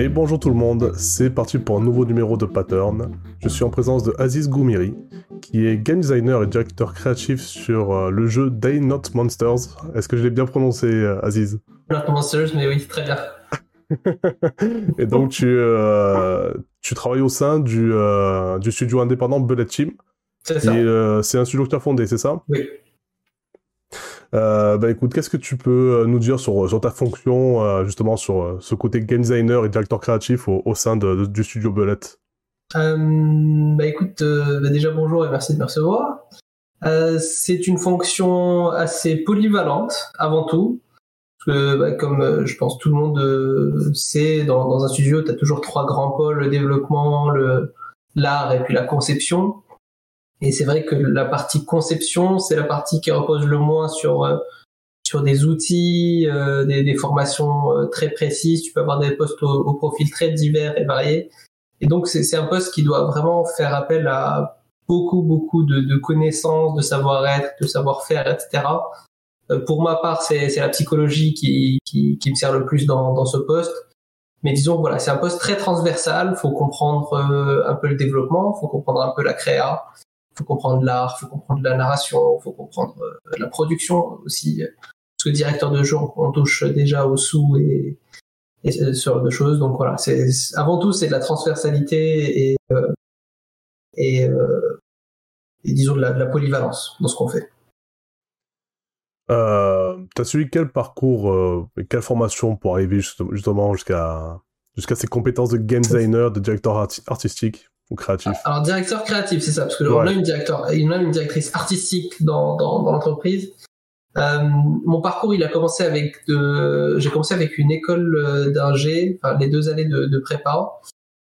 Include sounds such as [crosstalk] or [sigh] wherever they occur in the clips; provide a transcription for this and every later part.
Et bonjour tout le monde, c'est parti pour un nouveau numéro de Pattern. Je suis en présence de Aziz Goumiri, qui est game designer et directeur créatif sur euh, le jeu Day Not Monsters. Est-ce que je l'ai bien prononcé, euh, Aziz? Not Monsters, mais oui, très bien. [laughs] et donc tu, euh, tu travailles au sein du, du studio indépendant Bullet Team. C'est ça. c'est un studio que tu as fondé, c'est ça? Oui. Euh, bah écoute, qu'est-ce que tu peux euh, nous dire sur, sur ta fonction, euh, justement, sur euh, ce côté game designer et directeur créatif au, sein du studio Bullet? Bah écoute, bah déjà bonjour et merci de me recevoir. c'est une fonction assez polyvalente, avant tout. Bah, comme je pense tout le monde sait, dans, un studio, tu as toujours trois grands pôles, le développement, l'art et puis la conception. Et c'est vrai que la partie conception, c'est la partie qui repose le moins sur euh, sur des outils, euh, des, des, formations euh, très précises. Tu peux avoir des postes au, au profil très divers et variés. Et donc c'est un poste qui doit vraiment faire appel à beaucoup beaucoup de, de connaissances, de savoir-être, de savoir-faire, etc. pour ma part, c'est la psychologie qui, qui, qui, me sert le plus dans, dans ce poste. Mais disons voilà, c'est un poste très transversal. Faut comprendre un peu le développement, faut comprendre un peu la créa, faut comprendre l'art, faut comprendre la narration, faut comprendre euh, la production aussi. Parce que directeur de jeu, on, touche déjà au sous et, et ce genre de choses. Donc voilà, c'est avant tout c'est de la transversalité et euh, euh, disons de la, polyvalence dans ce qu'on fait. Euh, T'as suivi quel parcours et quelle formation pour arriver justement jusqu'à ces compétences de game designer, de directeur artistique? Ou créatif Alors directeur créatif, c'est ça, parce que ouais. on a une directeur, a une directrice artistique dans, dans, dans l'entreprise. Euh, mon parcours, il a commencé avec de, j'ai commencé avec une école euh, d'ingé, enfin les deux années de, de prépa.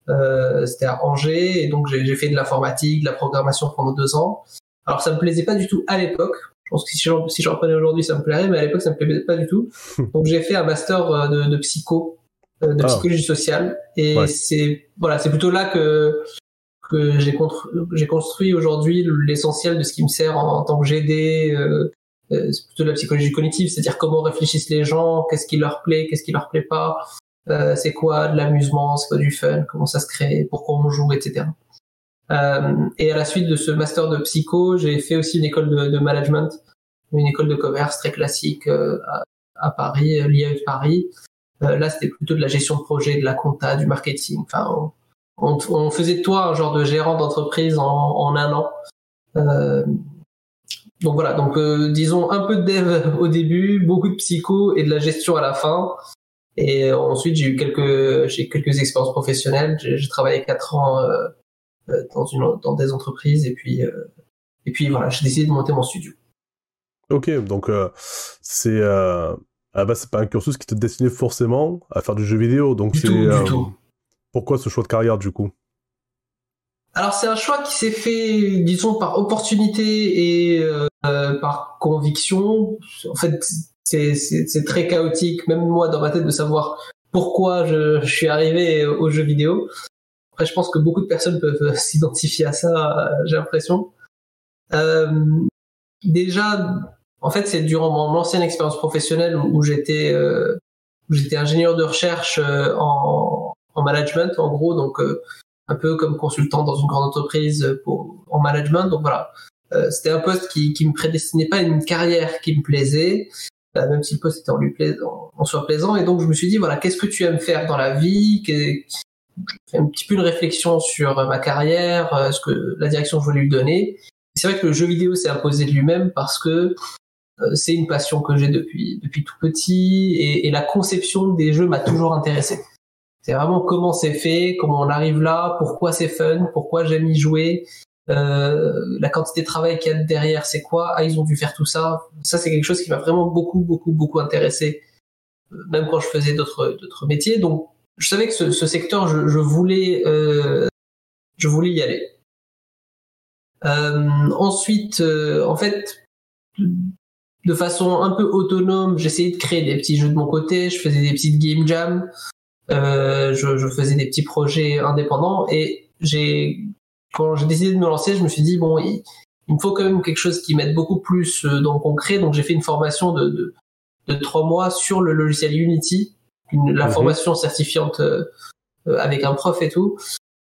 Euh, c'était à Angers, et donc j'ai fait de l'informatique, de la programmation pendant deux ans. Alors ça me plaisait pas du tout à l'époque. Je pense que si je, si reprenais aujourd'hui, ça me plairait, mais à l'époque, ça me plaisait pas du tout. [laughs] donc j'ai fait un master euh, de, de psycho, euh, de ah. psychologie sociale, et ouais. c'est voilà, c'est plutôt là que que j'ai construit aujourd'hui l'essentiel de ce qui me sert en, tant que GD. Euh, euh, c'est plutôt de la psychologie cognitive, c'est-à-dire comment réfléchissent les gens, qu'est-ce qui leur plaît, qu'est-ce qui leur plaît pas, euh, c'est quoi de l'amusement, c'est quoi du fun, comment ça se crée, pourquoi on joue, etc. Euh, et à la suite de ce master de psycho, j'ai fait aussi une école de, management, une école de commerce très classique euh, à, à, Paris, l'IA de Paris. là, c'était plutôt de la gestion de projet, de la compta, du marketing. Enfin, on, faisait de toi un genre de gérant d'entreprise en, en, un an. Euh, donc voilà, donc euh, disons un peu de dev [laughs] au début, beaucoup de psycho et de la gestion à la fin. Et ensuite j'ai eu quelques j'ai quelques expériences professionnelles. J'ai travaillé quatre ans euh, dans une dans des entreprises et puis euh, et puis voilà, j'ai décidé de monter mon studio. Ok, donc euh, c'est ah bah c'est pas un cursus qui te destinait forcément à faire du jeu vidéo, donc c'est du tout. Pourquoi ce choix de carrière du coup? Alors c'est un choix qui s'est fait, disons, par opportunité et euh, par conviction. En fait, c'est très chaotique, même moi dans ma tête, de savoir pourquoi je, suis arrivé aux jeux vidéo. Après, je pense que beaucoup de personnes peuvent [laughs] s'identifier à ça, j'ai l'impression. Euh, déjà, en fait, c'est durant mon ancienne expérience professionnelle où, j'étais euh, j'étais ingénieur de recherche euh, en, en management en gros donc euh, un peu comme consultant dans une grande entreprise pour en management donc voilà. Euh, c'était un poste qui qui me prédestinait pas une carrière qui me plaisait euh, même si le poste était en lui plaisant en soi plaisant. Et donc je me suis dit voilà qu'est-ce que tu aimes faire dans la vie? Fait un petit peu une réflexion sur ma carrière ce que la direction que je voulais lui donner. C'est vrai que le jeu vidéo s'est imposé de lui-même parce que c'est une passion que j'ai depuis depuis tout petit et, et la conception des jeux m'a toujours intéressé c'est vraiment comment c'est fait, comment on arrive là, pourquoi c'est fun, pourquoi j'aime y jouer, euh, la quantité de travail qu'il y a derrière, c'est quoi Ah, ils ont dû faire tout ça. Ça, c'est quelque chose qui m'a vraiment beaucoup, beaucoup, beaucoup intéressé, euh, même quand je faisais d'autres, métiers. Donc, je savais que ce, ce secteur, je, je voulais, euh, je voulais y aller. Euh, ensuite, euh, en fait, de façon un peu autonome, j'essayais de créer des petits jeux de mon côté. Je faisais des petites game jams. Euh, je, je, faisais des petits projets indépendants et j'ai quand j'ai décidé de me lancer, je me suis dit bon, il, il me faut quand même quelque chose qui m'aide beaucoup plus euh, dans le concret. Donc j'ai fait une formation de, de, de trois mois sur le logiciel Unity, une, la mmh. formation certifiante euh, avec un prof et tout.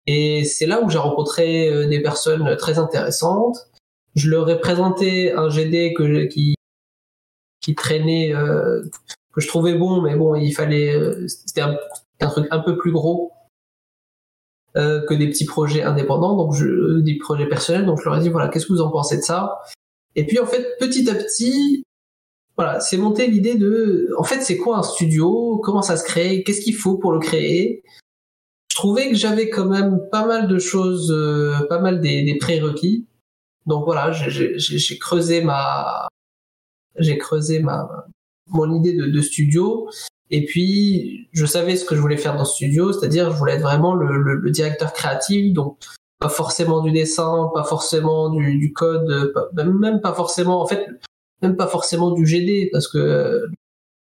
Et c'est là où j'ai rencontré des personnes très intéressantes. Je leur ai présenté un GD que qui qui traînait que je trouvais bon, mais bon, il fallait c'était un, un, truc un peu plus gros que des petits projets indépendants, donc des projets personnels. Donc je leur ai dit voilà, qu'est-ce que vous en pensez de ça? Et puis en fait, petit à petit, voilà, c'est monté l'idée de, en fait, c'est quoi un studio? Comment ça se crée? Qu'est-ce qu'il faut pour le créer? Je trouvais que j'avais quand même pas mal de choses, euh, pas mal des, des prérequis. Donc voilà, j'ai creusé ma, j'ai creusé ma, mon idée de, de, studio. Et puis, je savais ce que je voulais faire dans ce studio, c'est-à-dire je voulais être vraiment le, le, le, directeur créatif, donc pas forcément du dessin, pas forcément du, du code, pas, même pas forcément. En fait, même pas forcément du GD parce que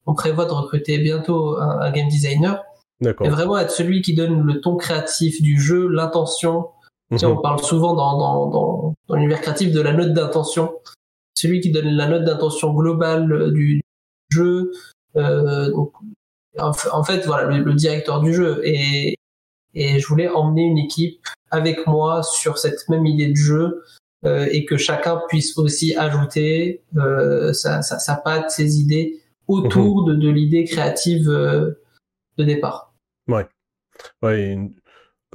on prévoit de recruter bientôt un, game designer. Mais vraiment être celui qui donne le ton créatif du jeu, l'intention. Mhm. On parle souvent dans, dans, dans, dans l'univers créatif de la note d'intention. Celui qui donne la note d'intention globale du jeu. Euh, donc, en fait, voilà, le, le, directeur du jeu. Et, et je voulais emmener une équipe avec moi sur cette même idée de jeu euh, et que chacun puisse aussi ajouter euh, sa, sa, sa, patte, ses idées autour mhm. de, de l'idée créative euh, de départ. Ouais. Ouais, une,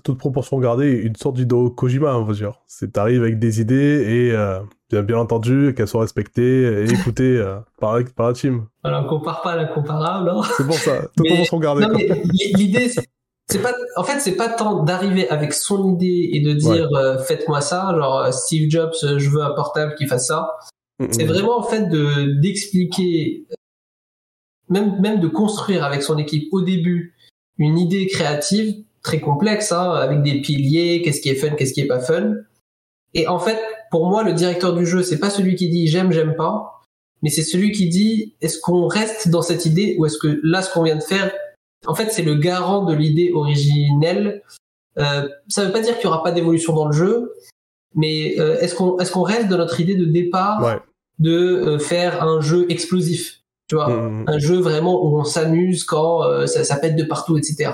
toute proportion gardée, une sorte d'idée Kojima, on va dire. C'est t'arrives avec des idées et euh, bien, bien entendu qu'elles soient respectées et écoutées euh, par, par la team. Alors, on compare pas l'incomparable. Hein. C'est pour ça, toute proportion gardée. L'idée, c'est pas en fait c'est pas tant d'arriver avec son idée et de dire euh, faites-moi ça genre euh, Steve Jobs je veux un portable qui fasse ça c'est vraiment en fait de d'expliquer même même de construire avec son équipe au début une idée créative très complexe hein, avec des piliers qu'est-ce qui est fun qu'est-ce qui est pas fun. Et en fait pour moi le directeur du jeu c'est pas celui qui dit j'aime j'aime pas mais c'est celui qui dit est-ce qu'on reste dans cette idée ou est-ce que là ce qu'on vient de faire? En fait, c'est le garant de l'idée originelle. Euh, ça ne veut pas dire qu'il y aura pas d'évolution dans le jeu, mais euh, est-ce qu'on est-ce qu'on reste de notre idée de départ de euh, faire un jeu explosif? Tu vois, mmh, un jeu vraiment où on s'amuse quand euh, ça, ça, pète de partout, etc.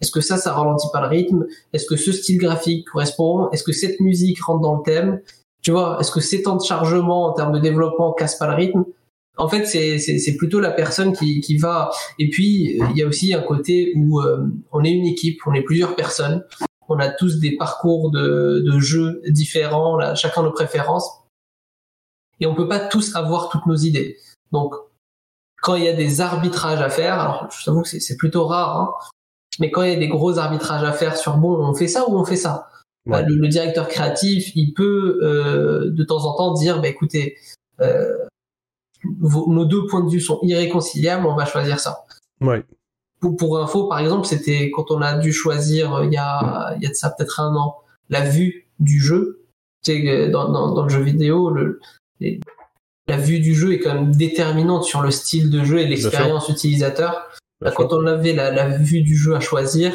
Est-ce que ça, ça ralentit pas le rythme? Est-ce que ce style graphique correspond? Est-ce que cette musique rentre dans le thème? Tu vois, est-ce que ces temps de chargement en termes de développement cassent pas le rythme? En fait, c'est plutôt la personne qui, qui va. Et puis, il y a aussi un côté où euh, on est une équipe, on est plusieurs personnes, on a tous des parcours de, de jeux différents, là, chacun nos préférences, et on peut pas tous avoir toutes nos idées. Donc, quand il y a des arbitrages à faire, alors je t'avoue que c'est plutôt rare, hein, mais quand il y a des gros arbitrages à faire sur bon, on fait ça ou on fait ça? Bah, le, directeur créatif, il peut euh, de temps en temps dire, bah, écoutez, euh, nos deux points de vue sont irréconciliables, on va choisir ça. Ouais. Pour, pour info, par exemple, c'était quand on a dû choisir euh, il y a, il y a de ça peut-être un an la vue du jeu. Tu sais, euh, dans, dans, dans le jeu vidéo, le, la vue du jeu est quand même déterminante sur le style de jeu et l'expérience utilisateur. quand on avait la, la vue du jeu à choisir,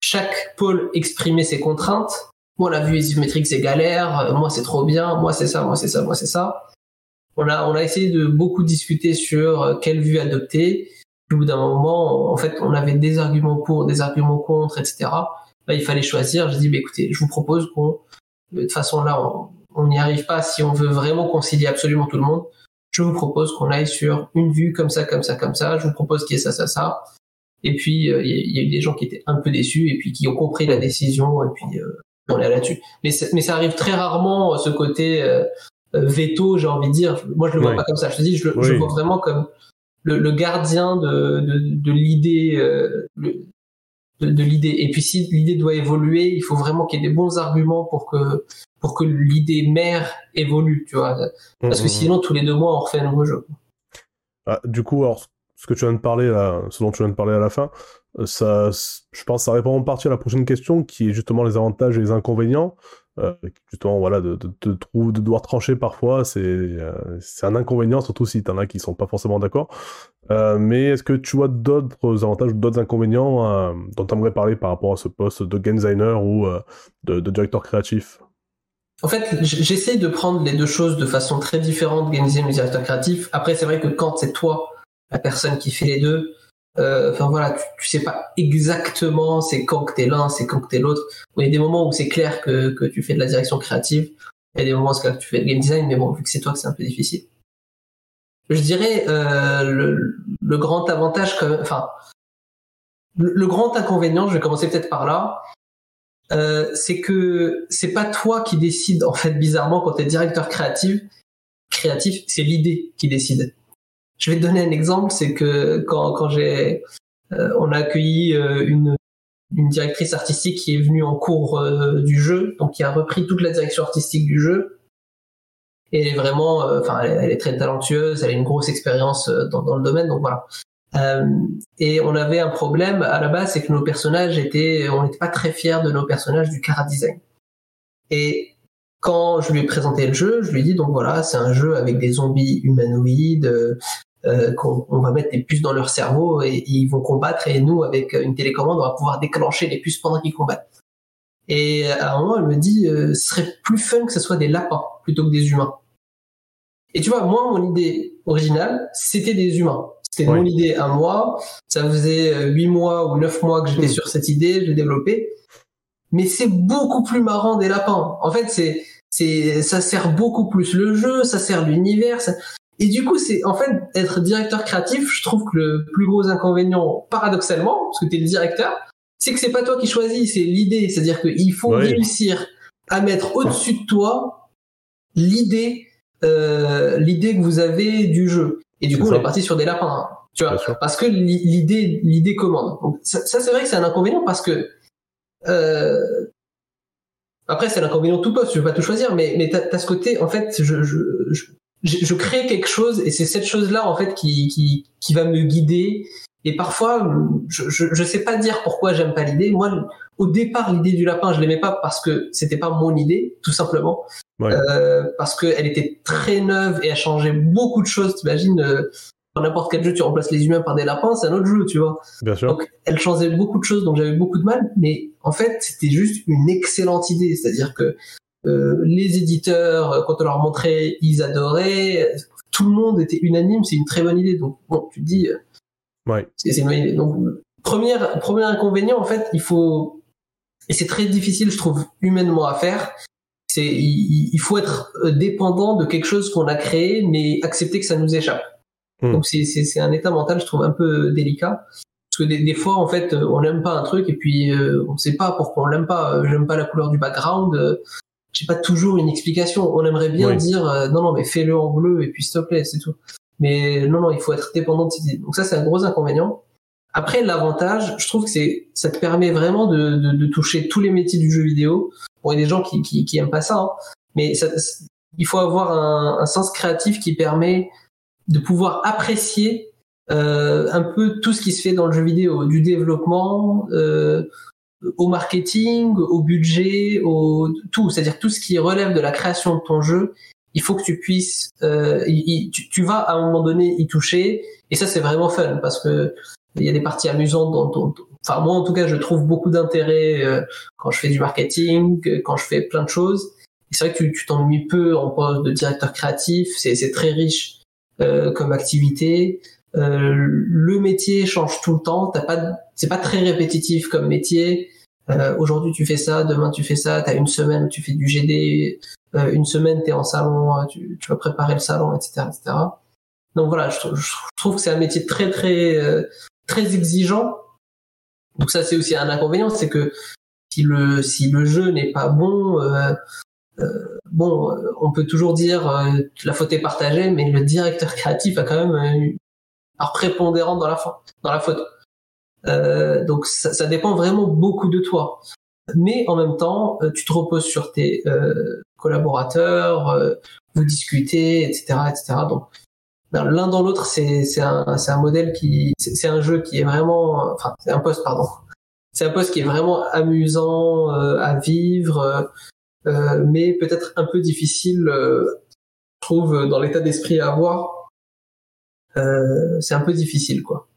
chaque pôle exprimait ses contraintes. Moi, la vue isométrique, c'est galère. Euh, moi, c'est trop bien. Moi, c'est ça. Moi, c'est ça. Moi, c'est ça on a, on a essayé de beaucoup discuter sur euh, quelle vue adopter. Puis, au bout d'un moment, en fait, on avait des arguments pour, des arguments contre, etc. Bah, il fallait choisir. J'ai dit, bah, écoutez, je vous propose qu'on, de toute façon, là, on n'y arrive pas. Si on veut vraiment concilier absolument tout le monde, je vous propose qu'on aille sur une vue comme ça, comme ça, comme ça. Je vous propose qu'il y ait ça, ça, ça. Et puis, euh, il y, a eu des gens qui étaient un peu déçus et puis qui ont compris la décision et puis euh, on est là-dessus. Mais, mais ça arrive très rarement, ce côté, euh, veto, j'ai envie de dire. Moi, je le vois pas comme ça. Je te dis, je, le vois vraiment comme le, le gardien de, de, de l'idée, euh, de, de l'idée. Et puis, si l'idée doit évoluer, il faut vraiment qu'il y ait des bons arguments pour que pour que l'idée mère évolue, tu vois. Parce que mmh, mmh. sinon, tous les deux mois, on refait un nouveau jeu. Ah, du coup, alors, ce que tu viens de parler là, ce dont tu viens de parler à la fin, euh, ça, je pense, ça répond en partie à la prochaine question, qui est justement les avantages et les inconvénients. Euh, justement voilà de, de, de, de, devoir trancher parfois c'est euh, c'est un inconvénient surtout si t'en as qui sont pas forcément d'accord. Euh, mais est-ce que tu vois d'autres avantages ou d'autres inconvénients euh, dont tu aimerais parler par rapport à ce poste de game designer ou de, de, directeur créatif? En fait j'essaie de prendre les deux choses de façon très différente game designer et directeur créatif. Après c'est vrai que quand c'est toi la personne qui fait les deux Enfin voilà, tu, sais pas exactement c'est quand que t'es l'un, c'est quand que t'es l'autre. Il y a des moments où c'est clair que, que tu fais de la direction créative. Il y a des moments où c'est clair que tu fais le game design, mais bon, vu que c'est toi c'est un peu difficile. Je dirais euh, le, grand avantage, enfin le, le, grand inconvénient, je vais commencer peut-être par là, euh, c'est que c'est pas toi qui décide en fait bizarrement quand tu es directeur créatif créatif c'est l'idée qui décide je vais te donner un exemple c'est que quand, quand j'ai euh, on a accueilli euh, une une directrice artistique qui est venue en cours euh, du jeu donc qui a repris toute la direction artistique du jeu et vraiment enfin elle, elle, est très talentueuse elle a une grosse expérience dans, dans le domaine donc voilà euh, et on avait un problème à la base, c'est que nos personnages étaient, on n'était pas très fiers de nos personnages du cara design. Et quand je lui ai présenté le jeu, je lui ai dit donc voilà, c'est un jeu avec des zombies humanoïdes, euh, qu'on on va mettre des puces dans leur cerveau et, et, ils vont combattre et nous avec une télécommande on va pouvoir déclencher les puces pendant qu'ils combattent. Et à un moment elle me dit euh, ce serait plus fun que ce soit des lapins plutôt que des humains. Et tu vois moi mon idée originale c'était des humains c'était mon idée à moi. Ça faisait huit mois ou neuf mois que j'étais mmh. sur cette idée, je l'ai développée. Mais c'est beaucoup plus marrant des lapins. En fait, c'est, c'est, ça sert beaucoup plus le jeu, ça sert l'univers. Et du coup, c'est, en fait, être directeur créatif, je trouve que le plus gros inconvénient, paradoxalement, parce que tu es le directeur, c'est que c'est pas toi qui choisis, c'est l'idée. C'est-à-dire qu'il faut réussir à mettre au-dessus de toi l'idée, euh, l'idée que vous avez du jeu. Et du coup, on est parti sur des lapins, hein, tu vois, parce que l'idée, l'idée commande. Donc, ça, ça c'est vrai que c'est un inconvénient parce que euh, après, c'est l'inconvénient de tout poste. Je veux pas tout choisir, mais mais t'as as ce côté, en fait, je je, je je crée quelque chose et c'est cette chose-là en fait qui qui qui va me guider. Et parfois, je je, je sais pas dire pourquoi j'aime pas l'idée. Moi, au départ, l'idée du lapin, je l'aimais pas parce que c'était pas mon idée, tout simplement. Ouais. Euh, parce qu'elle était très neuve et a changé beaucoup de choses. T'imagines, euh, dans n'importe quel jeu, tu remplaces les humains par des lapins, c'est un autre jeu, tu vois. Bien sûr. Donc, elle changeait beaucoup de choses, donc j'avais beaucoup de mal. Mais en fait, c'était juste une excellente idée. C'est-à-dire que euh, les éditeurs, quand on leur montrait, ils adoraient. Tout le monde était unanime, c'est une très bonne idée. Donc, bon, tu te dis, euh, ouais. c'est une bonne idée. Donc, premier, premier inconvénient, en fait, il faut, et c'est très difficile, je trouve, humainement à faire, c'est il, il, faut être euh, dépendant de quelque chose qu'on a créé, mais accepter que ça nous échappe. Mmh. Donc c'est c'est un état mental, je trouve un peu délicat. Parce que des, des fois, en fait, on n'aime pas un truc et puis euh, on sait pas pourquoi on l'aime pas. Euh, j'aime pas la couleur du background. Euh, J'ai pas toujours une explication. On aimerait bien oui. dire euh, non non mais fais-le en bleu et puis s'il te plaît, c'est tout. Mais non non, il faut être dépendant de cette idée. Donc ça c'est un gros inconvénient. Après l'avantage, je trouve que c'est ça te permet vraiment de, de, de toucher tous les métiers du jeu vidéo Bon, il y a des gens qui, qui, qui aiment pas ça, hein. mais ça, il faut avoir un, un, sens créatif qui permet de pouvoir apprécier euh, un peu tout ce qui se fait dans le jeu vidéo, du développement euh, au marketing, au budget, au tout, c'est-à-dire tout ce qui relève de la création de ton jeu. Il faut que tu puisses, euh, tu, vas à un moment donné y toucher, et ça c'est vraiment fun parce que il y a des parties amusantes dans ton, enfin moi en tout cas je trouve beaucoup d'intérêt euh, quand je fais du marketing, quand je fais plein de choses. C'est vrai que tu t'ennuies peu en poste de directeur créatif, c'est très riche euh, comme activité. Euh, le métier change tout le temps, t'as pas, c'est pas très répétitif comme métier. Euh, Aujourd'hui tu fais ça, demain tu fais ça, t'as une semaine tu fais du GD, euh, une semaine t'es en salon, tu, tu, vas préparer le salon, etc., etc. Donc voilà, je, je trouve que c'est un métier très très euh, très exigeant donc ça c'est aussi un inconvénient, c'est que si le si le jeu n'est pas bon, euh, euh, bon, on peut toujours dire euh, la faute est partagée, mais le directeur créatif a quand même part prépondérante dans la dans la faute. Euh, donc ça, dépend vraiment beaucoup de toi. Mais en même temps, euh, tu te reposes sur tes euh, collaborateurs, vous discutez, etc., etc. Donc l'un dans l'autre, c'est un modèle qui c'est un jeu qui est vraiment enfin c'est un poste pardon c'est un poste qui est vraiment amusant à vivre mais peut-être un peu difficile je trouve dans l'état d'esprit à avoir c'est un peu difficile quoi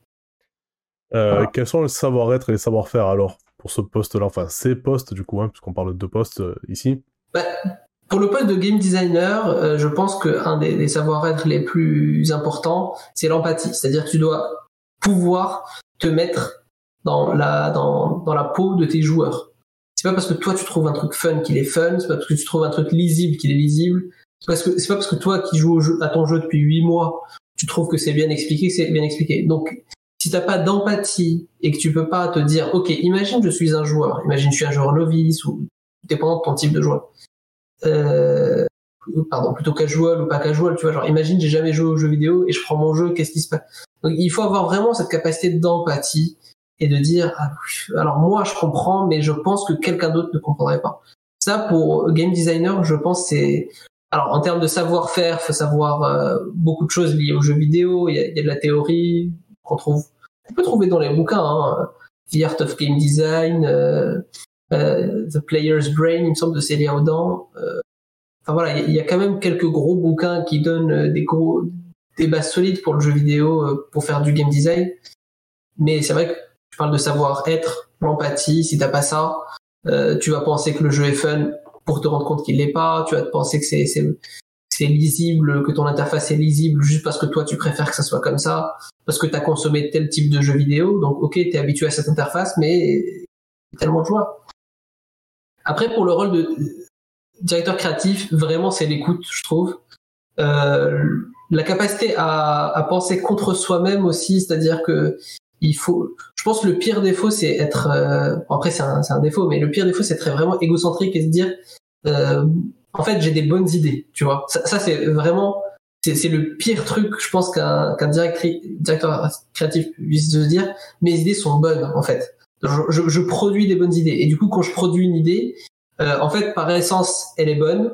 voilà. quels sont les savoir-être et les savoir-faire alors pour ce poste-là? Enfin ces postes du coup hein, puisqu'on parle de deux postes ici bah, pour le poste de game designer, euh, je pense qu'un des, des savoir-être les plus importants, c'est l'empathie. C'est-à-dire que tu dois pouvoir te mettre dans la, dans, dans la peau de tes joueurs. C'est pas parce que toi tu trouves un truc fun qu'il est fun, c'est pas parce que tu trouves un truc lisible qu'il est lisible, c'est parce que c'est pas parce que toi qui joues à ton jeu depuis 8 mois, tu trouves que c'est bien expliqué, c'est bien expliqué. Donc si t'as pas d'empathie et que tu peux pas te dire, ok, imagine je suis un joueur, imagine je suis un joueur novice ou dépendant de ton type de joueur. Euh, pardon, plutôt casual ou pas casual, tu vois, genre imagine j'ai jamais joué aux jeux vidéo et je prends mon jeu, qu'est-ce qui se passe? Donc il faut avoir vraiment cette capacité d'empathie et de dire ah, alors moi je comprends mais je pense que quelqu'un d'autre ne comprendrait pas. Ça pour game designer, je pense c'est alors en termes de savoir-faire, faut savoir euh, beaucoup de choses liées aux jeux vidéo, il y a, y a, de la théorie qu'on trouve on peut trouver dans les bouquins hein, The Art of Game Design euh, euh, The Player's Brain, il me semble de Célia Audan. Euh, enfin voilà, il y, a quand même quelques gros bouquins qui donnent des gros des bases solides pour le jeu vidéo pour faire du game design. Mais c'est vrai que tu parles de savoir-être, l'empathie. Si t'as pas ça, euh, tu vas penser que le jeu est fun pour te rendre compte qu'il l'est pas. Tu vas te penser que c'est c'est lisible, que ton interface est lisible juste parce que toi tu préfères que ça soit comme ça, parce que tu as consommé tel type de jeu vidéo. Donc ok, tu es habitué à cette interface, mais tellement de joie. Après, pour le rôle de directeur créatif, vraiment c'est l'écoute, je trouve. Euh, la capacité à, à penser contre soi-même aussi, c'est-à-dire que il faut. Je pense que le pire défaut, c'est être. Euh, après, c'est un, un, défaut, mais le pire défaut, c'est être vraiment égocentrique et se dire, euh, en fait, j'ai des bonnes idées, tu vois. Ça, ça c'est vraiment. C'est le pire truc, je pense, qu'un qu'un directeur créatif puisse se dire, mes idées sont bonnes, en fait. Je, je, je, produis des bonnes idées. Et du coup, quand je produis une idée, euh, en fait, par essence, elle est bonne.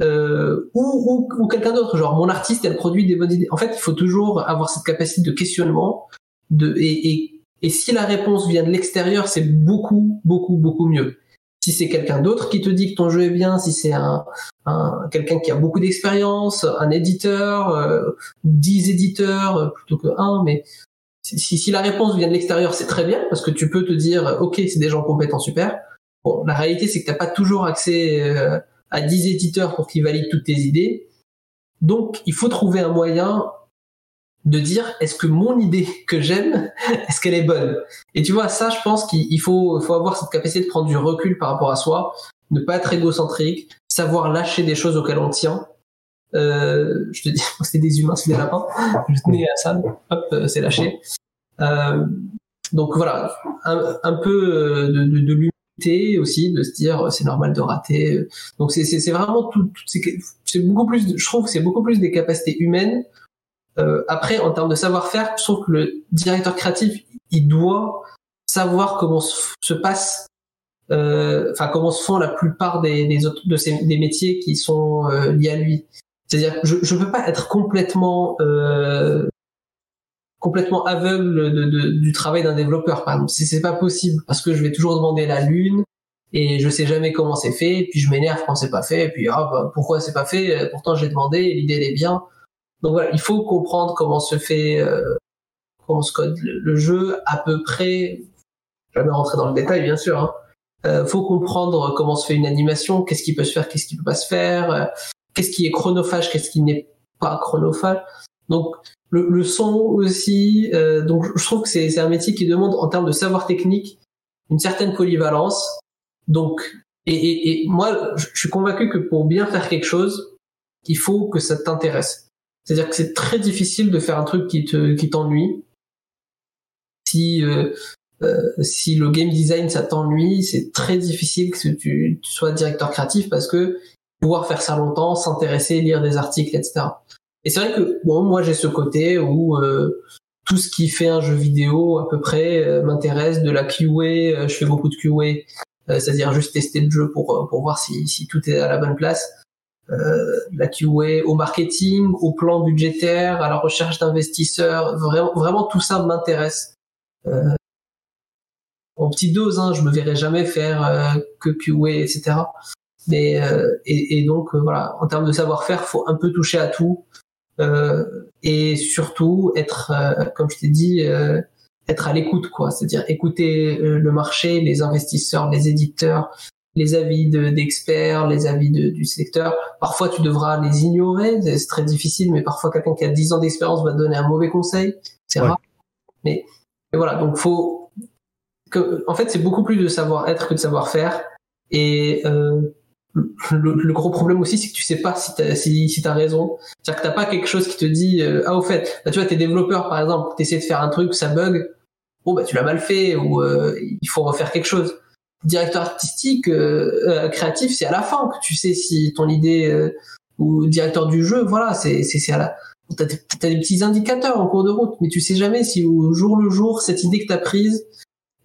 Euh, ou, ou, ou quelqu'un d'autre, genre mon artiste, elle produit des bonnes idées. En fait, il faut toujours avoir cette capacité de questionnement, de et, et, et si la réponse vient de l'extérieur, c'est beaucoup, beaucoup, beaucoup mieux. Si c'est quelqu'un d'autre qui te dit que ton jeu est bien, si c'est un, un quelqu'un qui a beaucoup d'expérience, un éditeur, euh, dix éditeurs euh, plutôt que un, mais si, si la réponse vient de l'extérieur, c'est très bien parce que tu peux te dire, ok, c'est des gens compétents, super. Bon, la réalité, c'est que t'as pas toujours accès euh, à 10 éditeurs pour qu'ils valident toutes tes idées. Donc, il faut trouver un moyen de dire est-ce que mon idée que j'aime, [laughs] est-ce qu'elle est bonne? Et tu vois, ça, je pense qu'il faut, faut avoir cette capacité de prendre du recul par rapport à soi, ne pas être égocentrique, savoir lâcher des choses auxquelles on tient. Euh, je te dis, [laughs] c'est des humains, c'est des lapins. Je tenais à ça, hop, euh, c'est lâché. Euh, donc voilà, un, peu de, de, de l'humilité aussi, de se dire c'est normal de rater. Donc c'est vraiment tout, tout c'est beaucoup plus, je trouve que c'est beaucoup plus des capacités humaines euh, après, en termes de savoir-faire, je trouve que le directeur créatif, il doit savoir comment se passe, euh, enfin comment se font la plupart des, autres de ces, des métiers qui sont euh, liés à lui. C'est-à-dire, je je peux pas être complètement euh, complètement aveugle de, de, du travail d'un développeur, par exemple. C'est pas possible parce que je vais toujours demander la lune et je sais jamais comment c'est fait, et puis je m'énerve quand c'est pas fait, et puis ah bah, pourquoi c'est pas fait? Pourtant j'ai demandé, l'idée est bien. Donc voilà, il faut comprendre comment se fait, euh, comment se code le, jeu à peu près. Jamais rentrer dans le détail, bien sûr. Hein. Euh, faut comprendre comment se fait une animation, qu'est-ce qui peut se faire, qu'est-ce qui peut pas se faire, euh, qu'est-ce qui est chronophage, qu'est-ce qui n'est pas chronophage. Donc le, le son aussi. Euh, donc je trouve que c'est un métier qui demande en termes de savoir technique une certaine polyvalence. Donc et, et, et moi je suis convaincu que pour bien faire quelque chose, il faut que ça t'intéresse. C'est-à-dire que c'est très difficile de faire un truc qui te qui t'ennuie. Si euh, euh, si le game design ça t'ennuie, c'est très difficile que tu, tu, sois directeur créatif parce que pouvoir faire ça longtemps, s'intéresser, lire des articles, etc. Et c'est vrai que bon, moi j'ai ce côté où euh, tout ce qui fait un jeu vidéo à peu près euh, m'intéresse, de la QA, euh, je fais beaucoup de QA, c'est-à-dire juste tester le jeu pour pour voir si si tout est à la bonne place euh, la QA, au marketing, au plan budgétaire, à la recherche d'investisseurs. Vraiment, vraiment tout ça m'intéresse. Euh, en petite dose, hein, je me verrai jamais faire euh, que QA, etc. Mais euh, et, et, donc euh, voilà, en termes de savoir-faire, faut un peu toucher à tout et surtout être, comme je t'ai dit, être à l'écoute, quoi. C'est-à-dire écouter le marché, les investisseurs, les éditeurs, les avis d'experts, les avis de, du secteur. Parfois, tu devras les ignorer, c'est très difficile, mais parfois quelqu'un qui a 10 ans d'expérience va te donner un mauvais conseil, c'est rare. Mais voilà, donc faut que, en fait, c'est beaucoup plus de savoir-être que de savoir-faire. Et euh, le, gros problème aussi, c'est que tu sais pas si t'as si, si as raison. C'est-à-dire que t'as pas quelque chose qui te dit euh, ah au fait, bah, tu vois, t'es développeur par exemple, t'essaies de faire un truc, ça bug, oh bah tu l'as mal fait ou euh, il faut refaire quelque chose. Directeur artistique, euh, créatif, c'est à la fin que tu sais si ton idée ou directeur du jeu, voilà, c'est c'est à la T'as des, petits indicateurs en cours de route, mais tu sais jamais si au jour le jour, cette idée que t'as prise,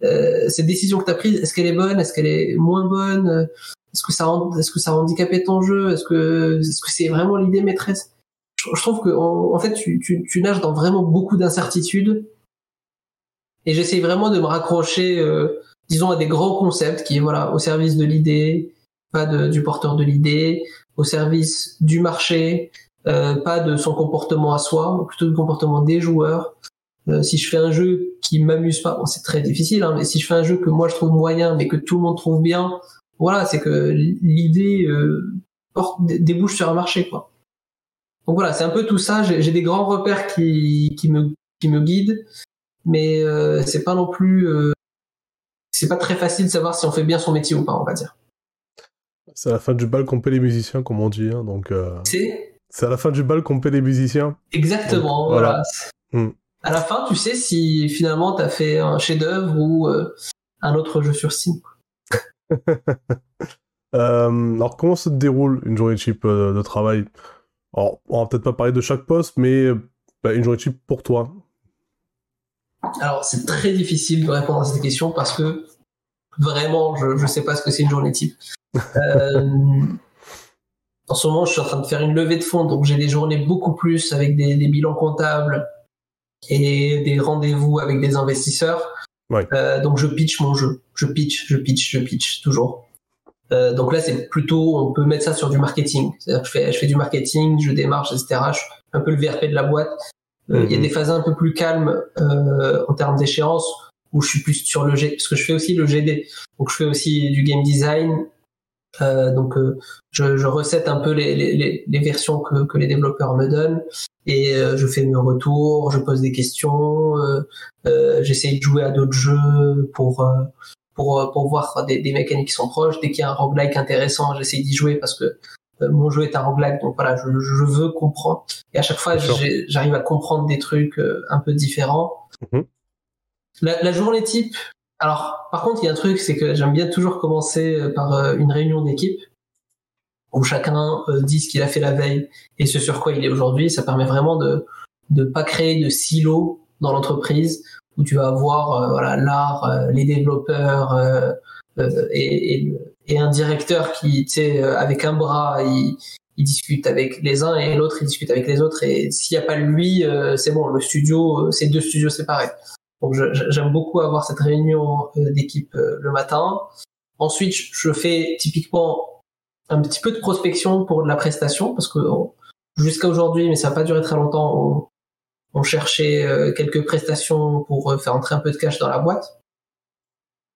euh, cette décision que t'as prise, est-ce qu'elle est bonne, est-ce qu'elle est moins bonne, est-ce que ça, est-ce que ça handicapait ton jeu, est-ce que, est-ce que c'est vraiment l'idée maîtresse? Je, trouve que en, fait, tu, tu, tu, nages dans vraiment beaucoup d'incertitudes, et j'essaye vraiment de me raccrocher, euh, disons, à des grands concepts qui est voilà au service de l'idée, pas de, du porteur de l'idée, au service du marché, euh, pas de son comportement à soi, plutôt du comportement des joueurs. Euh, si je fais un jeu qui m'amuse pas, bon, c'est très difficile, hein, mais si je fais un jeu que moi je trouve moyen, mais que tout le monde trouve bien, voilà, c'est que l'idée euh, porte, débouche sur un marché, quoi. Donc voilà, c'est un peu tout ça. J'ai des grands repères qui, qui me qui me guident, mais euh, c'est pas non plus, euh, c'est pas très facile de savoir si on fait bien son métier ou pas, on va dire. C'est à la fin du bal qu'on paie les musiciens, comme on dit, hein, donc. Euh... C'est c'est à la fin du bal qu'on paie les musiciens. Exactement, voilà. Hmm. À la fin, tu sais si finalement tu as fait un chef-d'œuvre ou euh, un autre jeu sur Steam. [laughs] Euh, alors, comment se déroule une journée euh, de travail? Alors, on va peut-être pas parler de chaque poste, mais bah, une journée cheap pour toi. Alors, c'est très difficile de répondre à cette question parce que vraiment, je ne sais pas ce que c'est une journée type. [laughs] en ce moment, je suis en train de faire une levée de fonds, donc j'ai des journées beaucoup plus avec des, bilans comptables et des rendez-vous avec des investisseurs. Euh, donc je pitch mon jeu, je pitch, je pitch, je pitch toujours. Euh, donc là, c'est plutôt, on peut mettre ça sur du marketing. C'est-à-dire que je fais, je fais du marketing, je démarche, etc. Je suis un peu le VRP de la boîte. Euh, il y a mhm. des phases un peu plus calmes en termes d'échéance où je suis plus sur le G, parce que je fais aussi le GD. Donc je fais aussi du game design, euh, donc euh, je, je, recette un peu les, les, les versions que, que, les développeurs me donnent et euh, je fais mes retours, je pose des questions, j'essaye de jouer à d'autres jeux pour pour pour voir des, des mécaniques qui sont proches. Dès qu'il y a un roguelike intéressant, j'essaye d'y jouer parce que mon jeu est un roguelike, donc voilà, je, je veux comprendre. Et à chaque fois, j'arrive à comprendre des trucs un peu différents. Mhm. La, la, journée type, alors, par contre, il y a un truc, c'est que j'aime bien toujours commencer euh, par euh, une réunion d'équipe où chacun euh, dit ce qu'il a fait la veille et ce sur quoi il est aujourd'hui. Ça permet vraiment de ne pas créer de silos dans l'entreprise où tu vas avoir voilà l'art, les développeurs et, et, un directeur qui, tu sais, avec un bras, il, il discute avec les uns et l'autre il discute avec les autres et s'il n'y a pas lui, c'est bon, le studio, c'est deux studios séparés. Donc j'aime beaucoup avoir cette réunion euh, d'équipe euh, le matin. Ensuite, je fais typiquement un petit peu de prospection pour de la prestation parce que jusqu'à aujourd'hui, mais ça n'a pas duré très longtemps, on, cherchait euh, quelques prestations pour faire entrer un peu de cash dans la boîte.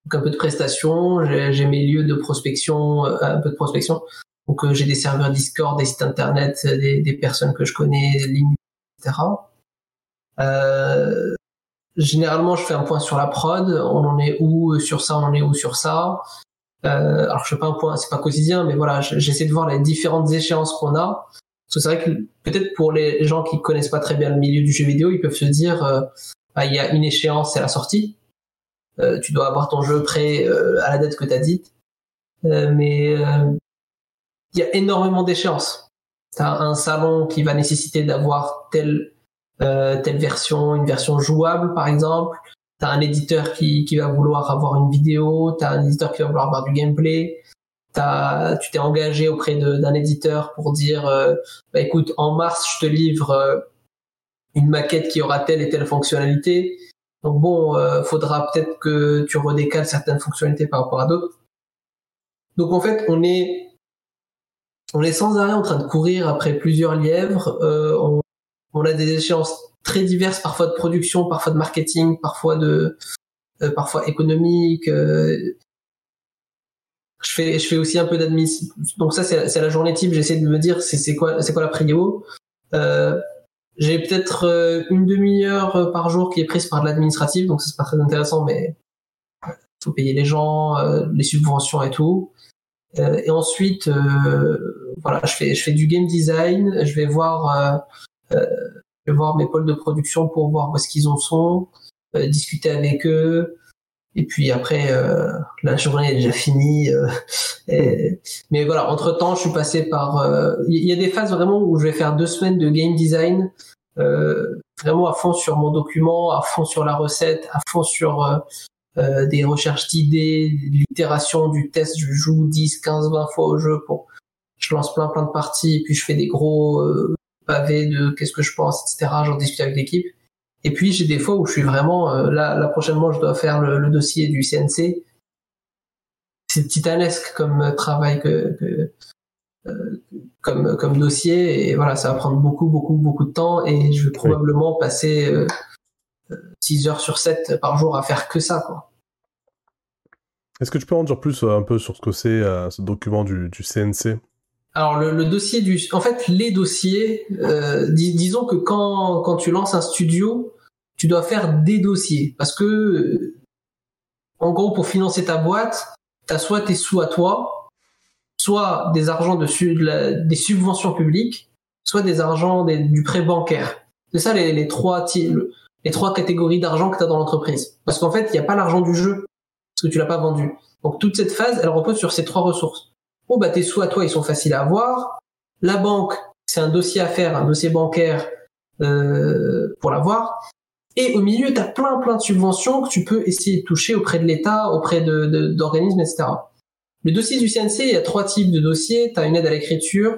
Donc un peu de prestation, j'ai mes lieux de prospection, un peu de prospection. Donc j'ai des serveurs Discord, des sites internet, des, des personnes que je connais, des lignes, etc. Euh, généralement, je fais un point sur la prod. On en est où sur ça On en est où sur ça euh, Alors, je fais pas un point, c'est pas quotidien, mais voilà, j'essaie de voir les différentes échéances qu'on a. Parce que c'est vrai que peut-être pour les gens qui connaissent pas très bien le milieu du jeu vidéo, ils peuvent se dire, euh, bah, il y a une échéance, c'est la sortie. Euh, tu dois avoir ton jeu prêt euh, à la date que tu as dite. Euh, mais il y a énormément d'échéances. Tu as un salon qui va nécessiter d'avoir tel euh, telle version, une version jouable par exemple. T'as un éditeur qui, qui va vouloir avoir une vidéo, t'as un éditeur qui va vouloir avoir du gameplay. As, tu t'es engagé auprès d'un éditeur pour dire, bah écoute, en mars je te livre une maquette qui aura telle et telle fonctionnalité. Donc bon, faudra peut-être que tu redécales certaines fonctionnalités par rapport à d'autres. Donc en fait, on est on est sans arrêt en train de courir après plusieurs lièvres. on, on a des échéances très diverses, parfois de production, parfois de marketing, parfois de, euh, parfois économique. Euh. je fais, je fais aussi un peu d'admin. Donc ça, c'est la journée type. J'essaie de me dire, c'est quoi, c'est quoi la prio. Euh, j'ai peut-être euh, une demi-heure euh, par jour qui est prise par de l'administratif, donc c'est pas très intéressant, mais faut payer les gens, les subventions et tout. et ensuite, voilà, je fais je fais du game design, je vais voir je vais voir mes pôles de production pour voir où est-ce qu'ils en sont, discuter avec eux. Et puis après, euh, la journée est déjà finie. Euh, Mais voilà, entre temps, je suis passé par. Euh, il y a des phases vraiment où je vais faire deux semaines de game design, euh, vraiment à fond sur mon document, à fond sur la recette, à fond sur des recherches d'idées, l'itération du test. Je joue 10, 15, 20 fois au jeu pour. Je lance plein plein de parties et puis je fais des gros pavés de qu'est-ce que je pense, etc. J'en discute avec l'équipe. Et puis j'ai des fois où je suis vraiment euh, là, là prochainement je dois faire le, dossier du CNC. C'est titanesque comme euh, travail que, que euh, comme comme dossier et voilà ça va prendre beaucoup beaucoup beaucoup de temps et je vais probablement passer 6 heures sur 7 par jour à faire que ça quoi. Est-ce que tu peux en dire plus un peu sur ce que c'est ce document du, du CNC alors le, le, dossier du, en fait les dossiers, euh, disons que quand quand tu lances un studio, tu dois faire des dossiers parce que en gros pour financer ta boîte, tu as soit tes sous à toi, soit des argents de, des subventions publiques, soit des argents du prêt bancaire. C'est ça les, les trois les trois catégories d'argent que tu as dans l'entreprise. Parce qu'en fait, il n'y a pas l'argent du jeu parce que tu l'as pas vendu. Donc toute cette phase, elle repose sur ces trois ressources. Oh bah tes sous à toi, ils sont faciles à avoir. La banque, c'est un dossier à faire, un dossier bancaire euh, pour l'avoir. Et au milieu, tu as plein plein de subventions que tu peux essayer de toucher auprès de l'État, auprès d'organismes, de, etc. Le dossier du CNC, il y a trois types de dossiers. Tu as une aide à l'écriture.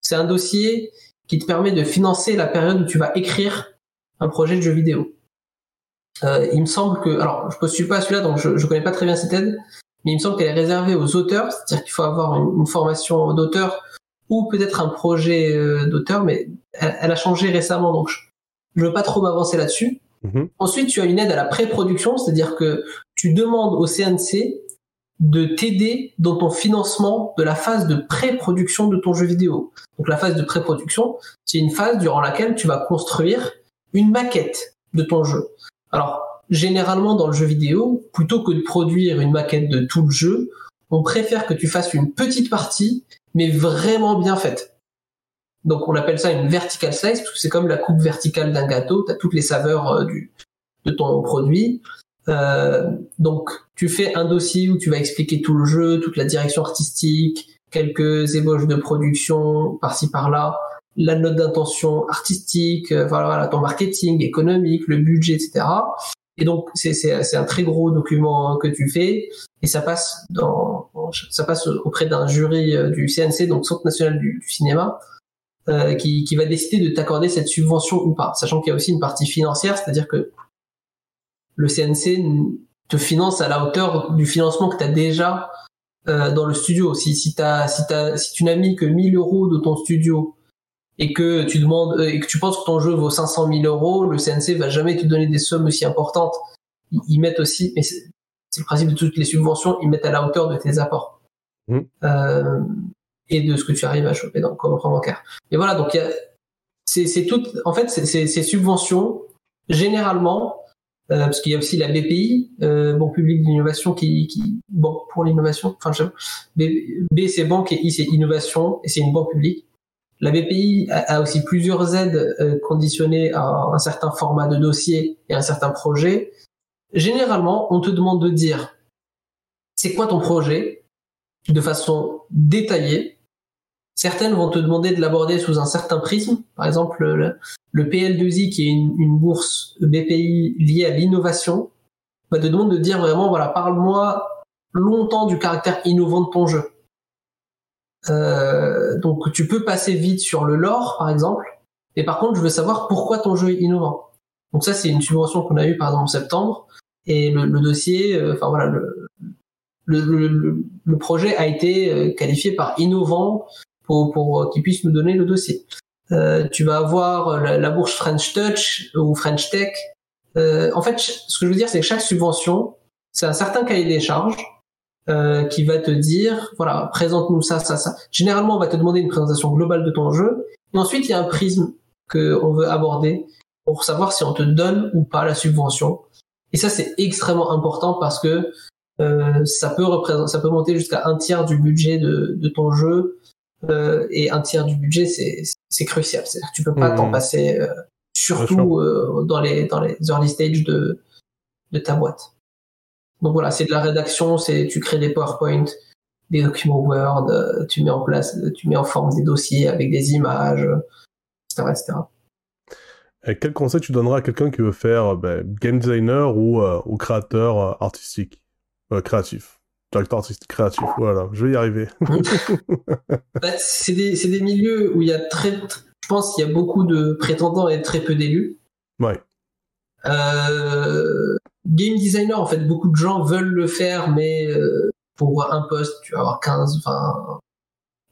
C'est un dossier qui te permet de financer la période où tu vas écrire un projet de jeu vidéo. Euh, il me semble que, alors je postule pas celui-là, donc je, je connais pas très bien cette aide, mais il me semble qu'elle est réservée aux auteurs, c'est-à-dire qu'il faut avoir une, formation d'auteur ou peut-être un projet euh, d'auteur, mais elle, a changé récemment, donc je, ne veux pas trop m'avancer là-dessus. Mhm. Ensuite, tu as une aide à la pré-production, c'est-à-dire que tu demandes au CNC de t'aider dans ton financement de la phase de pré-production de ton jeu vidéo. Donc la phase de pré-production, c'est une phase durant laquelle tu vas construire une maquette de ton jeu. Alors, généralement dans le jeu vidéo, plutôt que de produire une maquette de tout le jeu, on préfère que tu fasses une petite partie, mais vraiment bien faite. Donc on appelle ça une vertical slice, parce que c'est comme la coupe verticale d'un gâteau, tu as toutes les saveurs euh, du, de ton produit. Euh, donc tu fais un dossier où tu vas expliquer tout le jeu, toute la direction artistique, quelques ébauches de production par-ci par-là, la note d'intention artistique, euh, voilà, ton marketing économique, le budget, etc. Et donc c'est un très gros document que tu fais et ça passe dans ça passe auprès d'un jury euh, du CNC donc Centre national du, cinéma euh, qui, qui va décider de t'accorder cette subvention ou pas, sachant qu'il y a aussi une partie financière, c'est-à-dire que le CNC te finance à la hauteur du financement que tu as déjà euh, dans le studio. Si si t'as si t'as si tu n'as mis que 1000 euros de ton studio et que tu demandes euh, et que tu penses que ton jeu vaut 500 000 euros, le CNC va jamais te donner des sommes aussi importantes. Ils, mettent aussi, mais c'est le principe de toutes les subventions, ils mettent à la hauteur de tes apports mmh. euh, et de ce que tu arrives à choper dans comme emprunt bancaire. Et voilà, donc c'est tout. En fait, ces subventions généralement, euh, parce qu'il y a aussi la BPI, euh, Banque publique d'innovation, qui, qui bon pour l'innovation. Enfin, B, B c'est banque et I c'est innovation et c'est une banque publique. La BPI a, aussi plusieurs aides euh, conditionnées à un certain format de dossier et un certain projet. Généralement, on te demande de dire c'est quoi ton projet? De façon détaillée. Certaines vont te demander de l'aborder sous un certain prisme. Par exemple, le, PL2I, qui est une, bourse BPI liée à l'innovation, va te demander de dire vraiment, voilà, parle-moi longtemps du caractère innovant de ton jeu. Euh, donc tu peux passer vite sur le lore, par exemple. Et par contre, je veux savoir pourquoi ton jeu est innovant. Donc ça, c'est une subvention qu'on a eue par exemple en septembre. Et le, dossier, euh, enfin voilà, le, le, le, projet a été euh, qualifié par innovant pour, pour qu'il puisse nous donner le dossier. Euh, tu vas avoir la, la, bourse French Touch ou French Tech. en fait, ce que je veux dire, c'est que chaque subvention, c'est un certain cahier des charges euh, qui va te dire, voilà, présente-nous ça, ça, ça. Généralement, on va te demander une présentation globale de ton jeu. Et ensuite, il y a un prisme qu'on veut aborder pour savoir si on te donne ou pas la subvention. Et ça, c'est extrêmement important parce que euh, ça peut représenter, ça peut monter jusqu'à un tiers du budget de, de ton jeu. Euh, et un tiers du budget, c'est, crucial. C'est-à-dire que tu peux pas t'en mmh. passer, euh, surtout euh, dans les dans les early stages de de ta boîte. Donc voilà, c'est de la rédaction, c'est tu crées des PowerPoint, des documents Word, euh, tu mets en place, tu mets en forme des dossiers avec des images, etc., etc. Et quel conseil tu donneras à quelqu'un qui veut faire ben, game designer ou, ou créateur artistique? Euh, créatif. Directeur artistique créatif, voilà, je vais y arriver. [laughs] Bah, c'est des, des, milieux où il y a très, je pense qu'il y a beaucoup de prétendants et très peu d'élus. Ouais. Euh, game designer, en fait, beaucoup de gens veulent le faire, mais euh, pour un poste, tu vas avoir 15, 20,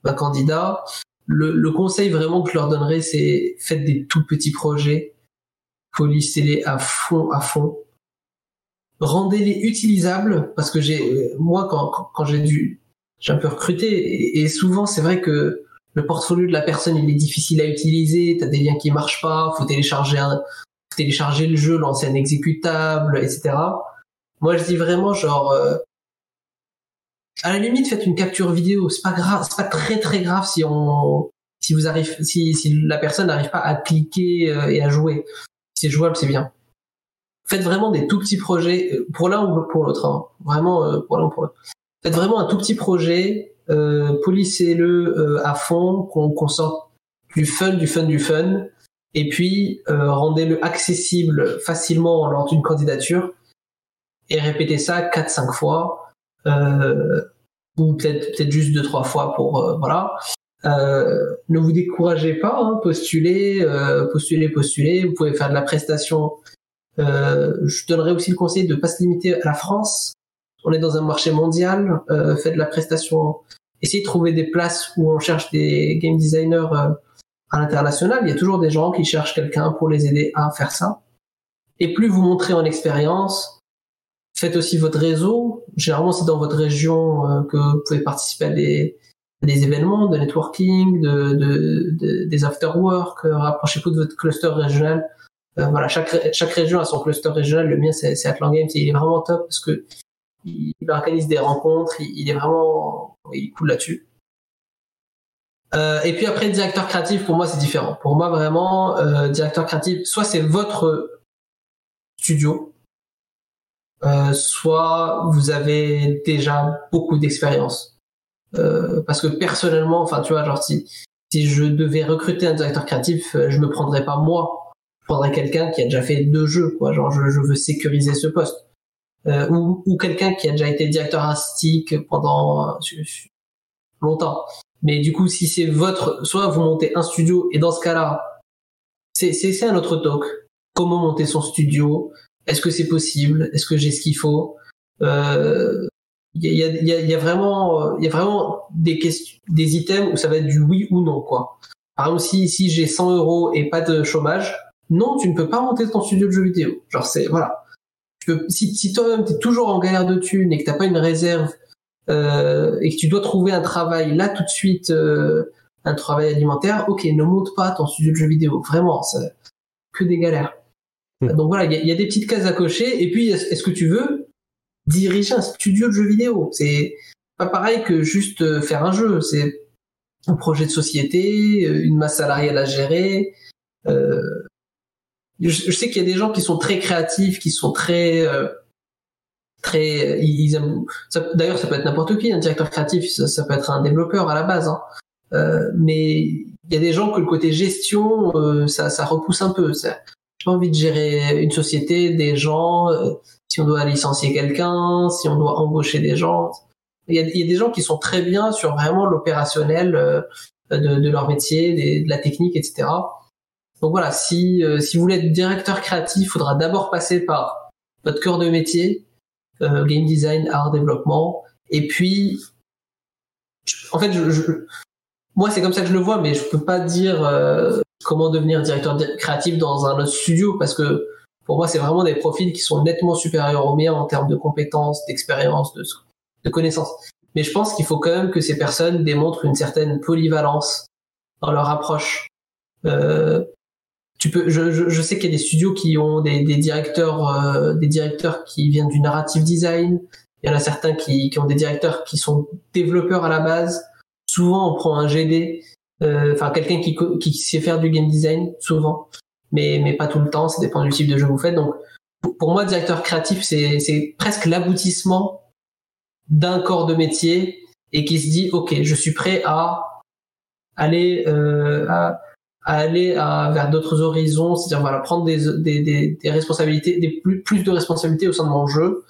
20 candidats. Le, le, conseil vraiment que je leur donnerais, c'est faites des tout petits projets, polissez-les à fond, à fond rendez-les utilisables parce que j'ai moi quand, quand, j'ai dû j'ai un peu recruté et, souvent c'est vrai que le portfolio de la personne il est difficile à utiliser t'as des liens qui marchent pas faut télécharger un télécharger le jeu lancer un exécutable etc moi je dis vraiment genre euh, à la limite faites une capture vidéo. C'est pas grave c'est pas très très grave si on si vous arrive si, si la personne n'arrive pas à cliquer euh, et à jouer. Si c'est jouable c'est bien faites vraiment des tout petits projets euh, pour l'un ou pour l'autre, hein. vraiment euh, pour l'un ou pour l'autre. Faites vraiment un tout petit projet, euh, polissez-le euh, à fond, qu'on sorte du fun, du fun, du fun, et puis rendez-le accessible facilement lors d'une candidature, et répétez ça 4-5 fois, ou peut-être peut-être juste deux trois fois pour voilà. ne vous découragez pas, hein, postulez, postulez, postulez. Vous pouvez faire de la prestation euh, je donnerais aussi le conseil de ne pas se limiter à la France. On est dans un marché mondial, euh, faites de la prestation, essayez de trouver des places où on cherche des game designers euh, à l'international. Il y a toujours des gens qui cherchent quelqu'un pour les aider à faire ça. Et plus vous montrez en expérience, faites aussi votre réseau. Généralement, c'est dans votre région euh, que vous pouvez participer à des, des événements de networking, de, de, de des after-work, rapprochez-vous de votre cluster régional euh, voilà, chaque, chaque région a son cluster régional. Le mien, c'est Atlant Games. il est vraiment top parce que il, organise des rencontres. Il, est vraiment, il coule là-dessus. Euh, et puis après, directeur créatif, pour moi, c'est différent. Pour moi, vraiment, euh, directeur créatif, soit c'est votre studio, euh, soit vous avez déjà beaucoup d'expérience. Euh, parce que personnellement, enfin, tu vois, genre si si je devais recruter un directeur créatif, je me prendrais pas moi prendrais quelqu'un qui a déjà fait deux jeux, quoi. Genre, je, veux sécuriser ce poste. Euh, ou, ou quelqu'un qui a déjà été directeur artistique pendant euh, longtemps. Mais du coup, si c'est votre, soit vous montez un studio et dans ce cas-là, c'est c'est un autre talk. Comment monter son studio? Est-ce que c'est possible? Est-ce que j'ai ce qu'il faut? Euh, il y, a, y, a, y, a, vraiment il y a vraiment des questions des items où ça va être du oui ou non quoi par exemple si si j'ai 100 euros et pas de chômage non, tu ne peux pas monter ton studio de jeux vidéo. Genre, c'est, voilà. si, si toi-même t'es toujours en galère de thunes et que t'as pas une réserve, euh, et que tu dois trouver un travail là tout de suite, euh, un travail alimentaire, ok, ne monte pas ton studio de jeux vidéo. Vraiment, c'est que des galères. Hmm. Donc voilà, il y, a des petites cases à cocher. Et puis, est-ce que tu veux diriger un studio de jeux vidéo? C'est pas pareil que juste euh, faire un jeu. C'est un projet de société, une masse salariale à gérer. Euh, je, sais qu'il y a des gens qui sont très créatifs, qui sont très euh, très ils aiment d'ailleurs ça peut être n'importe qui un directeur créatif ça, peut être un développeur à la base hein. euh, mais il y a des gens que le côté gestion euh, ça, ça repousse un peu j'ai pas envie de gérer une société des gens euh, si on doit licencier quelqu'un si on doit embaucher des gens. Il y a, y a des gens qui sont très bien sur vraiment l'opérationnel euh, de, de, leur métier de la technique etc donc voilà, si, euh, si vous voulez être directeur créatif, il faudra d'abord passer par votre cœur de métier, euh, game design, art, développement, et puis, en fait, moi c'est comme ça que je le vois, mais je peux pas dire euh, comment devenir directeur créatif dans un autre studio parce que pour moi c'est vraiment des profils qui sont nettement supérieurs aux miens en termes de compétences, d'expérience, de, connaissances. Mais je pense qu'il faut quand même que ces personnes démontrent une certaine polyvalence dans leur approche. Tu peux, je, je, je sais qu'il y a des studios qui ont des, des directeurs, euh, des directeurs qui viennent du narrative design. Il y en a certains qui, qui ont des directeurs qui sont développeurs à la base. Souvent, on prend un GD, euh, enfin quelqu'un qui, qui sait faire du game design, souvent, mais mais pas tout le temps. Ça dépend du type de jeu que vous faites. Donc, pour moi, directeur créatif, c'est c'est presque l'aboutissement d'un corps de métier et qui se dit, ok, je suis prêt à aller euh, à, aller vers d'autres horizons, c'est-à-dire voilà prendre des, responsabilités, des plus, de responsabilités au sein de mon jeu,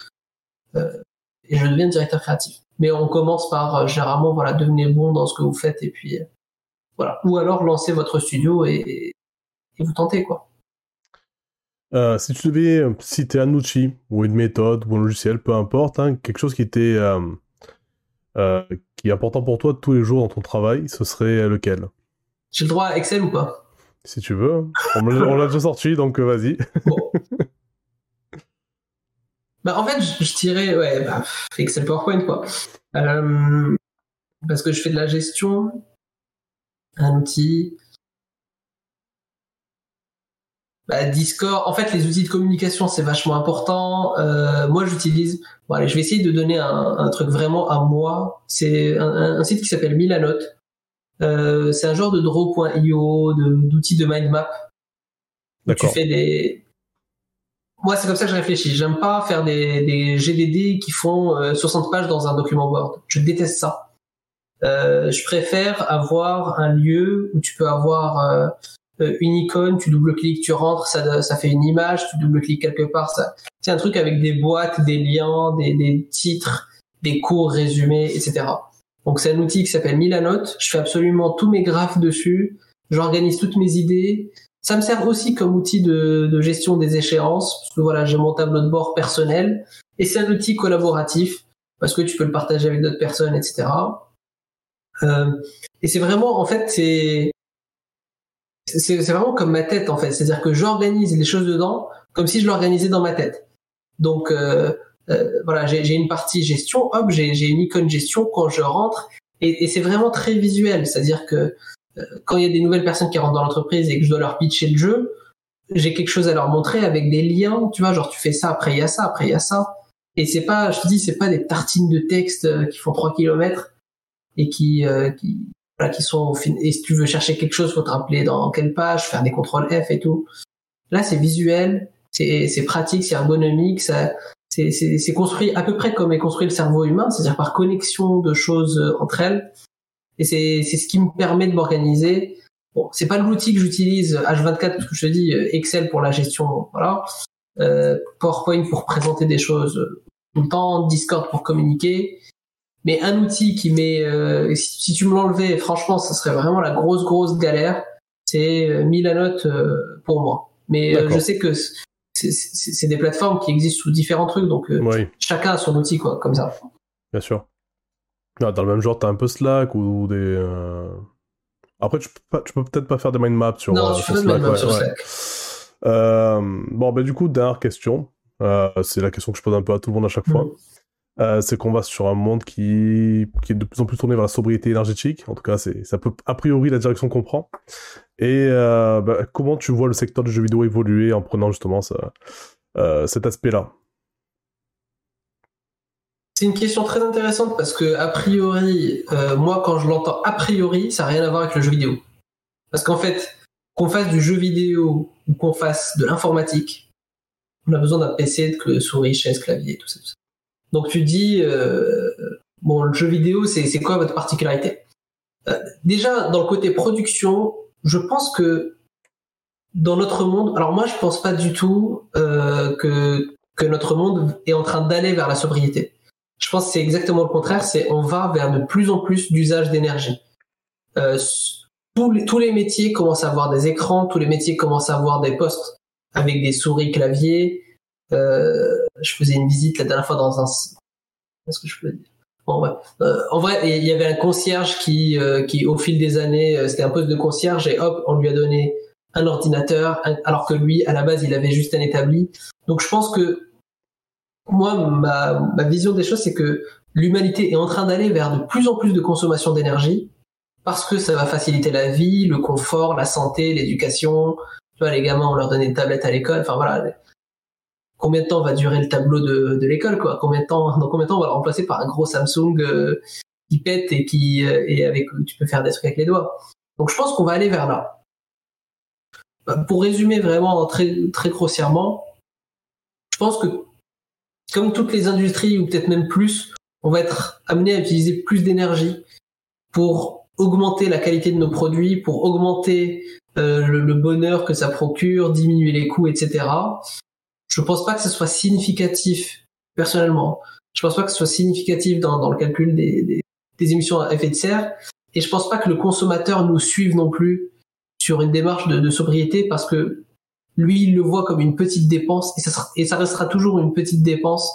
euh, et je deviens directeur créatif. Mais on commence par euh, généralement voilà bon dans ce que vous faites et puis euh, voilà, ou alors lancez votre studio et, vous tentez quoi. Si tu devais citer un outil ou une méthode ou un logiciel, peu importe, hein, quelque chose qui était qui est important pour toi tous les jours dans ton travail, ce serait lequel? J'ai le droit à Excel ou pas? Si tu veux. On, l'a déjà sorti, donc euh, vas-y. Bon. bah, en fait, je, je dirais ouais, bah, Excel PowerPoint, quoi. Euh, parce que je fais de la gestion, un outil. Bah, Discord, en fait, les outils de communication, c'est vachement important. Euh, moi, j'utilise. Bon, allez, je vais essayer de donner un, un truc vraiment à moi. C'est un, un, site qui s'appelle Milanote. Euh, c'est un genre de draw.io, d'outils de, de mind map. Tu fais des. Moi, c'est comme ça que je réfléchis. J'aime pas faire des, des, GDD qui font euh, 60 pages dans un document Word. Je déteste ça. Euh, je préfère avoir un lieu où tu peux avoir euh, une icône, tu double-cliques, tu rentres, ça, ça fait une image, tu double-cliques quelque part, ça. C'est un truc avec des boîtes, des liens, des, des titres, des cours résumés, etc. Donc c'est un outil qui s'appelle Milanote. Je fais absolument tous mes graphes dessus. J'organise toutes mes idées. Ça me sert aussi comme outil de, de gestion des échéances, parce que voilà, j'ai mon tableau de bord personnel. Et c'est un outil collaboratif, parce que tu peux le partager avec d'autres personnes, etc. Euh, et c'est vraiment, en fait, c'est c'est vraiment comme ma tête en fait, c'est-à-dire que j'organise les choses dedans comme si je l'organisais dans ma tête. Donc euh, voilà, j'ai une partie gestion, hop, j'ai une icône gestion quand je rentre, et, et c'est vraiment très visuel, c'est-à-dire que euh, quand il y a des nouvelles personnes qui rentrent dans l'entreprise et que je dois leur pitcher le jeu, j'ai quelque chose à leur montrer avec des liens, tu vois, genre tu fais ça, après il y a ça, après il y a ça, et c'est pas, je te dis, c'est pas des tartines de texte euh, qui font 3 kilomètres et qui, euh, qui voilà, qui sont et si tu veux chercher quelque chose, faut te rappeler dans quelle page, faire des contrôles F et tout. Là, c'est visuel, c'est pratique, c'est ergonomique, ça c'est construit à peu près comme est construit le cerveau humain, c'est-à-dire par connexion de choses euh, entre elles. Et c'est ce qui me permet de m'organiser. Bon, c'est pas l'outil que j'utilise H24 parce que je te dis euh, Excel pour la gestion, voilà. Euh, PowerPoint pour présenter des choses euh, tout le temps, Discord pour communiquer. Mais un outil qui met, euh, si, si, tu me l'enlevais, franchement, ça serait vraiment la grosse grosse galère. C'est Milanote euh, pour moi. Mais je sais que c'est des plateformes qui existent sous différents trucs, donc euh, oui. chacun a son outil, quoi, comme ça. Bien sûr. Ah, dans le même genre, t'as un peu Slack ou, des. Euh... Après, tu peux, peux peut-être pas faire des mind maps sur, non, euh, sur Slack. Ouais, sur Slack. Euh, bon, ben du coup, dernière question. C'est la question que je pose un peu à tout le monde à chaque fois. Mm. C'est qu'on va sur un monde qui, qui est de plus en plus tourné vers la sobriété énergétique. En tout cas, c'est ça peut a priori la direction qu'on prend. Et euh, bah, comment tu vois le secteur du jeu vidéo évoluer en prenant justement euh, cet aspect-là? C'est une question très intéressante parce que a priori, euh, moi quand je l'entends a priori, ça n'a rien à voir avec le jeu vidéo. Parce qu'en fait, qu'on fasse du jeu vidéo ou qu'on fasse de l'informatique, on a besoin d'un PC, de souris, chaise, clavier, tout ça. Tout ça. Donc tu dis, bon, le jeu vidéo, c'est quoi votre particularité? Déjà, dans le côté production, je pense que dans notre monde, alors moi je pense pas du tout euh, que, que notre monde est en train d'aller vers la sobriété. Je pense que c'est exactement le contraire, c'est on va vers de plus en plus d'usage d'énergie. Euh, tous, les, tous les métiers commencent à avoir des écrans, tous les métiers commencent à avoir des postes avec des souris claviers, euh, je faisais une visite la dernière fois dans un. Qu'est-ce que je peux dire? Euh, En vrai, il y avait un concierge qui, euh, qui au fil des années, euh, c'était un poste de concierge et hop, on lui a donné un ordinateur, alors que lui, à la base, il avait juste un établi. Donc, je pense que moi, ma, vision des choses, c'est que l'humanité est en train d'aller vers de plus en plus de consommation d'énergie parce que ça va faciliter la vie, le confort, la santé, l'éducation, Tu vois, les gamins, on leur donnait des tablettes à l'école. Enfin voilà, combien de temps va durer le tableau de, de l'école, quoi? Combien de temps, dans combien de temps on va le remplacer par un gros Samsung euh, qui pète et qui euh, et avec tu peux faire des trucs avec les doigts. Donc je pense qu'on va aller vers là. Bah, pour résumer vraiment très très grossièrement, je pense que comme toutes les industries ou peut-être même plus, on va être amené à utiliser plus d'énergie pour augmenter la qualité de nos produits, pour augmenter euh, le, le, bonheur que ça procure, diminuer les coûts, etc. Je pense pas que ce soit significatif personnellement. Je pense pas que ce soit significatif dans, le calcul des, émissions à effet de serre. Et je pense pas que le consommateur nous suive non plus sur une démarche de, sobriété parce que lui, il le voit comme une petite dépense et ça, et ça restera toujours une petite dépense.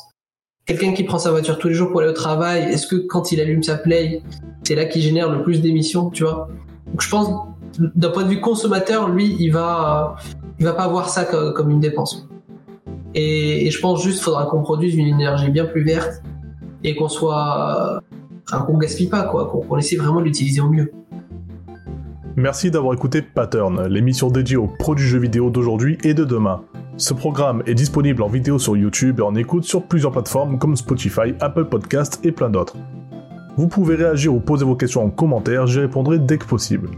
Quelqu'un qui prend sa voiture tous les jours pour aller au travail, est-ce que quand il allume sa play, c'est là qu'il génère le plus d'émissions, tu vois? Donc je pense, d'un point de vue consommateur, lui, il va, il va pas voir ça comme une dépense. Et, je pense juste qu'il faudra qu'on produise une énergie bien plus verte et qu'on soit, enfin, qu'on gaspille pas, quoi, qu'on qu essaie vraiment de l'utiliser au mieux. Merci d'avoir écouté Pattern, l'émission dédiée aux produits jeux vidéo d'aujourd'hui et de demain. Ce programme est disponible en vidéo sur YouTube et en écoute sur plusieurs plateformes comme Spotify, Apple Podcasts et plein d'autres. Vous pouvez réagir ou poser vos questions en commentaire, j'y répondrai dès que possible.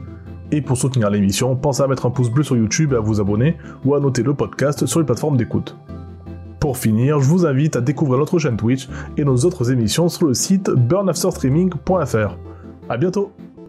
Et pour soutenir l'émission, pensez à mettre un pouce bleu sur YouTube et à vous abonner ou à noter le podcast sur les plateformes d'écoute. Pour finir, je vous invite à découvrir notre chaîne Twitch et nos autres émissions sur le site burnafterstreaming.fr. A bientôt